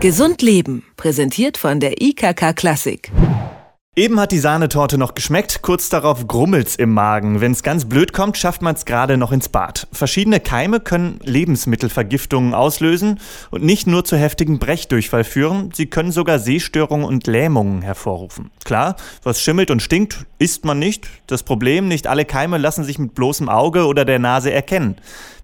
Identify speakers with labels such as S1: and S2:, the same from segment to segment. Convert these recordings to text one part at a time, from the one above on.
S1: Gesund Leben, präsentiert von der IKK Klassik.
S2: Eben hat die Sahnetorte noch geschmeckt, kurz darauf grummelt's im Magen. Wenn's ganz blöd kommt, schafft man's gerade noch ins Bad. Verschiedene Keime können Lebensmittelvergiftungen auslösen und nicht nur zu heftigen Brechdurchfall führen, sie können sogar Sehstörungen und Lähmungen hervorrufen. Klar, was schimmelt und stinkt, isst man nicht. Das Problem, nicht alle Keime lassen sich mit bloßem Auge oder der Nase erkennen.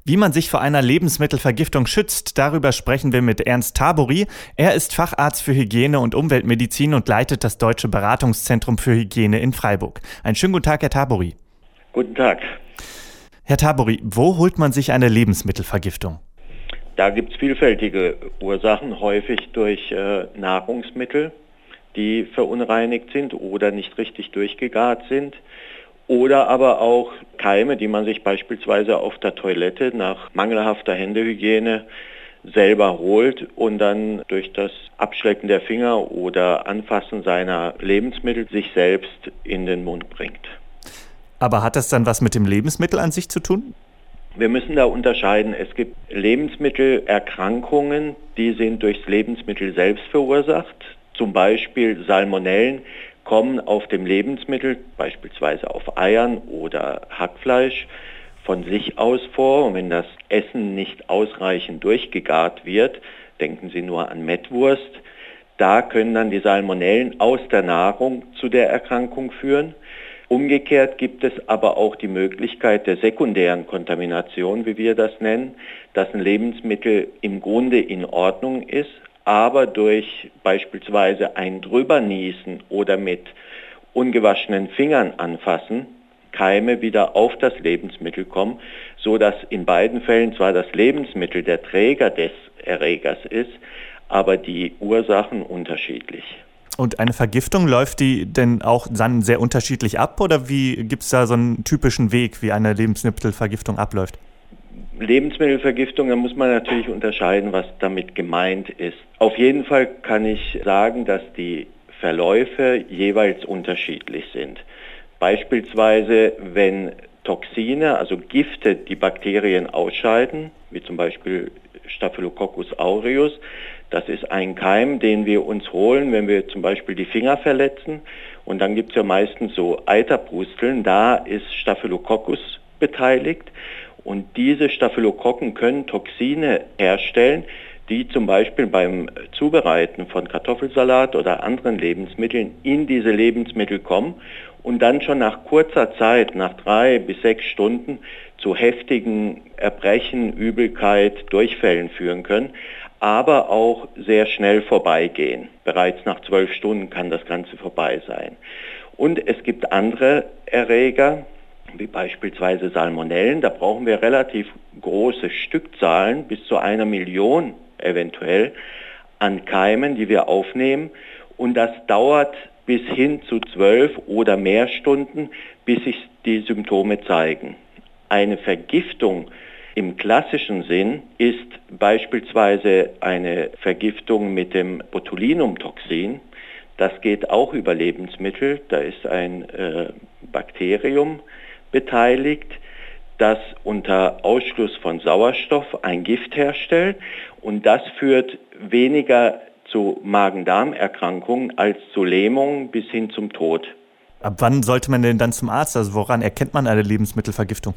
S2: Wie man sich vor einer Lebensmittelvergiftung schützt, darüber sprechen wir mit Ernst Tabori. Er ist Facharzt für Hygiene und Umweltmedizin und leitet das Deutsche Beratungszentrum für Hygiene in Freiburg. Einen schönen guten Tag, Herr Tabori.
S3: Guten Tag.
S2: Herr Tabori, wo holt man sich eine Lebensmittelvergiftung?
S3: Da gibt es vielfältige Ursachen, häufig durch äh, Nahrungsmittel, die verunreinigt sind oder nicht richtig durchgegart sind oder aber auch Keime, die man sich beispielsweise auf der Toilette nach mangelhafter Händehygiene selber holt und dann durch das Abschlecken der Finger oder Anfassen seiner Lebensmittel sich selbst in den Mund bringt.
S2: Aber hat das dann was mit dem Lebensmittel an sich zu tun?
S3: Wir müssen da unterscheiden. Es gibt Lebensmittelerkrankungen, die sind durchs Lebensmittel selbst verursacht. Zum Beispiel Salmonellen kommen auf dem Lebensmittel, beispielsweise auf Eiern oder Hackfleisch, von sich aus vor. Und wenn das Essen nicht ausreichend durchgegart wird, denken Sie nur an Mettwurst, da können dann die Salmonellen aus der Nahrung zu der Erkrankung führen. Umgekehrt gibt es aber auch die Möglichkeit der sekundären Kontamination, wie wir das nennen, dass ein Lebensmittel im Grunde in Ordnung ist, aber durch beispielsweise ein Drüberniesen oder mit ungewaschenen Fingern anfassen, Keime wieder auf das Lebensmittel kommen, so dass in beiden Fällen zwar das Lebensmittel der Träger des Erregers ist, aber die Ursachen unterschiedlich.
S2: Und eine Vergiftung läuft die denn auch dann sehr unterschiedlich ab oder wie gibt es da so einen typischen Weg, wie eine Lebensmittelvergiftung abläuft?
S3: Lebensmittelvergiftung, da muss man natürlich unterscheiden, was damit gemeint ist. Auf jeden Fall kann ich sagen, dass die Verläufe jeweils unterschiedlich sind. Beispielsweise, wenn Toxine, also Gifte, die Bakterien ausscheiden, wie zum Beispiel Staphylococcus aureus, das ist ein Keim, den wir uns holen, wenn wir zum Beispiel die Finger verletzen. Und dann gibt es ja meistens so Eiterpusteln, da ist Staphylococcus beteiligt. Und diese Staphylokokken können Toxine herstellen, die zum Beispiel beim Zubereiten von Kartoffelsalat oder anderen Lebensmitteln in diese Lebensmittel kommen und dann schon nach kurzer Zeit, nach drei bis sechs Stunden, zu heftigen Erbrechen, Übelkeit, Durchfällen führen können, aber auch sehr schnell vorbeigehen. Bereits nach zwölf Stunden kann das Ganze vorbei sein. Und es gibt andere Erreger, wie beispielsweise Salmonellen. Da brauchen wir relativ große Stückzahlen, bis zu einer Million eventuell, an Keimen, die wir aufnehmen. Und das dauert bis hin zu zwölf oder mehr Stunden, bis sich die Symptome zeigen. Eine Vergiftung im klassischen Sinn ist beispielsweise eine Vergiftung mit dem Botulinumtoxin. Das geht auch über Lebensmittel. Da ist ein äh, Bakterium, beteiligt, das unter Ausschluss von Sauerstoff ein Gift herstellt und das führt weniger zu Magen-Darm-Erkrankungen als zu Lähmungen bis hin zum Tod.
S2: Ab wann sollte man denn dann zum Arzt? Also woran erkennt man eine Lebensmittelvergiftung?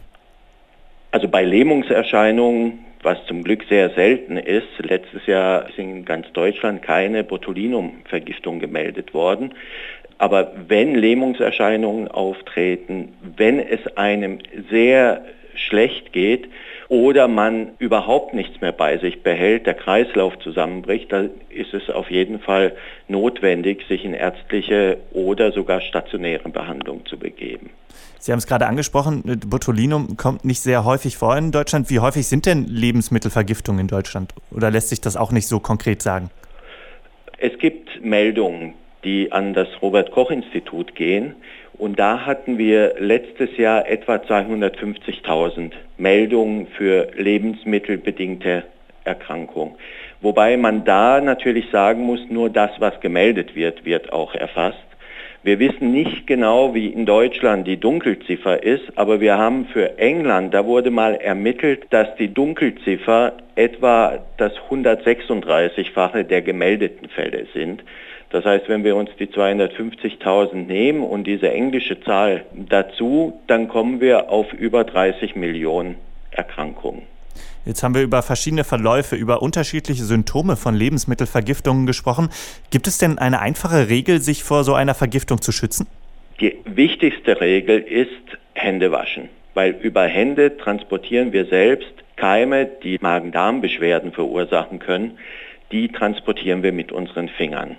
S3: Also bei Lähmungserscheinungen, was zum Glück sehr selten ist, letztes Jahr ist in ganz Deutschland keine Botulinumvergiftung gemeldet worden. Aber wenn Lähmungserscheinungen auftreten, wenn es einem sehr schlecht geht oder man überhaupt nichts mehr bei sich behält, der Kreislauf zusammenbricht, dann ist es auf jeden Fall notwendig, sich in ärztliche oder sogar stationäre Behandlung zu begeben.
S2: Sie haben es gerade angesprochen, Botulinum kommt nicht sehr häufig vor in Deutschland. Wie häufig sind denn Lebensmittelvergiftungen in Deutschland? Oder lässt sich das auch nicht so konkret sagen?
S3: Es gibt Meldungen, die an das Robert Koch Institut gehen. Und da hatten wir letztes Jahr etwa 250.000 Meldungen für lebensmittelbedingte Erkrankungen. Wobei man da natürlich sagen muss, nur das, was gemeldet wird, wird auch erfasst. Wir wissen nicht genau, wie in Deutschland die Dunkelziffer ist, aber wir haben für England, da wurde mal ermittelt, dass die Dunkelziffer etwa das 136-fache der gemeldeten Fälle sind. Das heißt, wenn wir uns die 250.000 nehmen und diese englische Zahl dazu, dann kommen wir auf über 30 Millionen Erkrankungen.
S2: Jetzt haben wir über verschiedene Verläufe, über unterschiedliche Symptome von Lebensmittelvergiftungen gesprochen. Gibt es denn eine einfache Regel, sich vor so einer Vergiftung zu schützen?
S3: Die wichtigste Regel ist Hände waschen, weil über Hände transportieren wir selbst Keime, die Magen-Darm-Beschwerden verursachen können. Die transportieren wir mit unseren Fingern.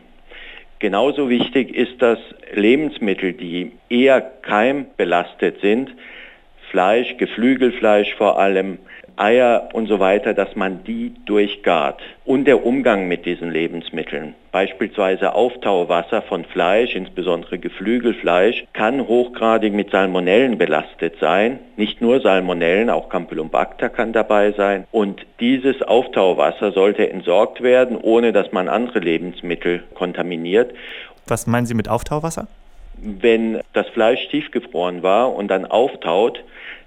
S3: Genauso wichtig ist, dass Lebensmittel, die eher keimbelastet sind, Fleisch, Geflügelfleisch vor allem, Eier und so weiter, dass man die durchgart. Und der Umgang mit diesen Lebensmitteln, beispielsweise Auftauwasser von Fleisch, insbesondere Geflügelfleisch, kann hochgradig mit Salmonellen belastet sein. Nicht nur Salmonellen, auch Campylobacter kann dabei sein. Und dieses Auftauwasser sollte entsorgt werden, ohne dass man andere Lebensmittel kontaminiert.
S2: Was meinen Sie mit Auftauwasser?
S3: Wenn das Fleisch tiefgefroren war und dann auftaut,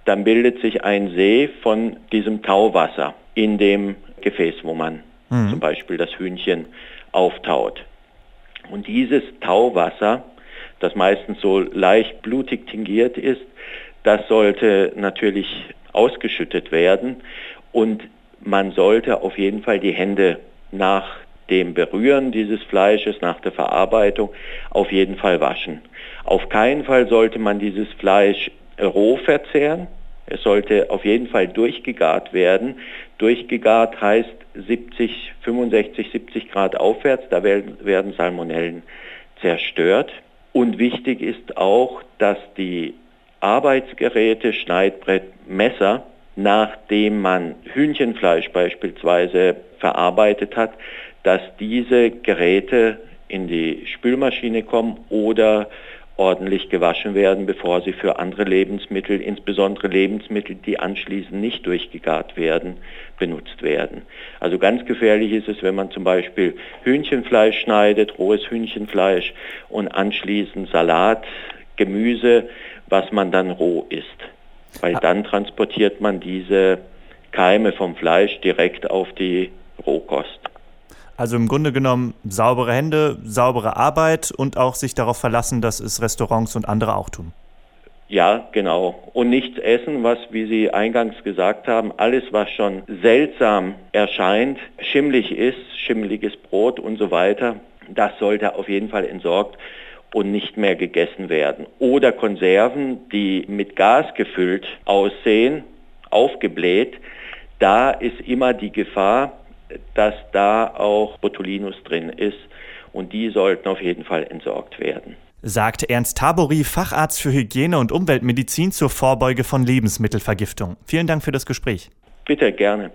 S3: dann bildet sich ein See von diesem Tauwasser in dem Gefäß, wo man mhm. zum Beispiel das Hühnchen auftaut. Und dieses Tauwasser, das meistens so leicht blutig tingiert ist, das sollte natürlich ausgeschüttet werden und man sollte auf jeden Fall die Hände nach dem Berühren dieses Fleisches, nach der Verarbeitung auf jeden Fall waschen. Auf keinen Fall sollte man dieses Fleisch roh verzehren. Es sollte auf jeden Fall durchgegart werden. Durchgegart heißt 70, 65, 70 Grad aufwärts, da werden, werden Salmonellen zerstört. Und wichtig ist auch, dass die Arbeitsgeräte, Schneidbrett, Messer, nachdem man Hühnchenfleisch beispielsweise verarbeitet hat, dass diese Geräte in die Spülmaschine kommen oder ordentlich gewaschen werden, bevor sie für andere Lebensmittel, insbesondere Lebensmittel, die anschließend nicht durchgegart werden, benutzt werden. Also ganz gefährlich ist es, wenn man zum Beispiel Hühnchenfleisch schneidet, rohes Hühnchenfleisch und anschließend Salat, Gemüse, was man dann roh isst. Weil dann transportiert man diese Keime vom Fleisch direkt auf die Rohkost.
S2: Also im Grunde genommen saubere Hände, saubere Arbeit und auch sich darauf verlassen, dass es Restaurants und andere auch tun.
S3: Ja, genau. Und nichts essen, was, wie Sie eingangs gesagt haben, alles, was schon seltsam erscheint, schimmlig ist, schimmeliges Brot und so weiter, das sollte auf jeden Fall entsorgt und nicht mehr gegessen werden. Oder Konserven, die mit Gas gefüllt aussehen, aufgebläht, da ist immer die Gefahr, dass da auch Botulinus drin ist und die sollten auf jeden Fall entsorgt werden.
S2: Sagt Ernst Tabori, Facharzt für Hygiene und Umweltmedizin zur Vorbeuge von Lebensmittelvergiftung. Vielen Dank für das Gespräch.
S3: Bitte gerne.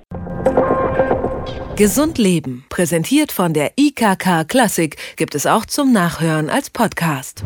S1: Gesund Leben, präsentiert von der IKK Klassik, gibt es auch zum Nachhören als Podcast.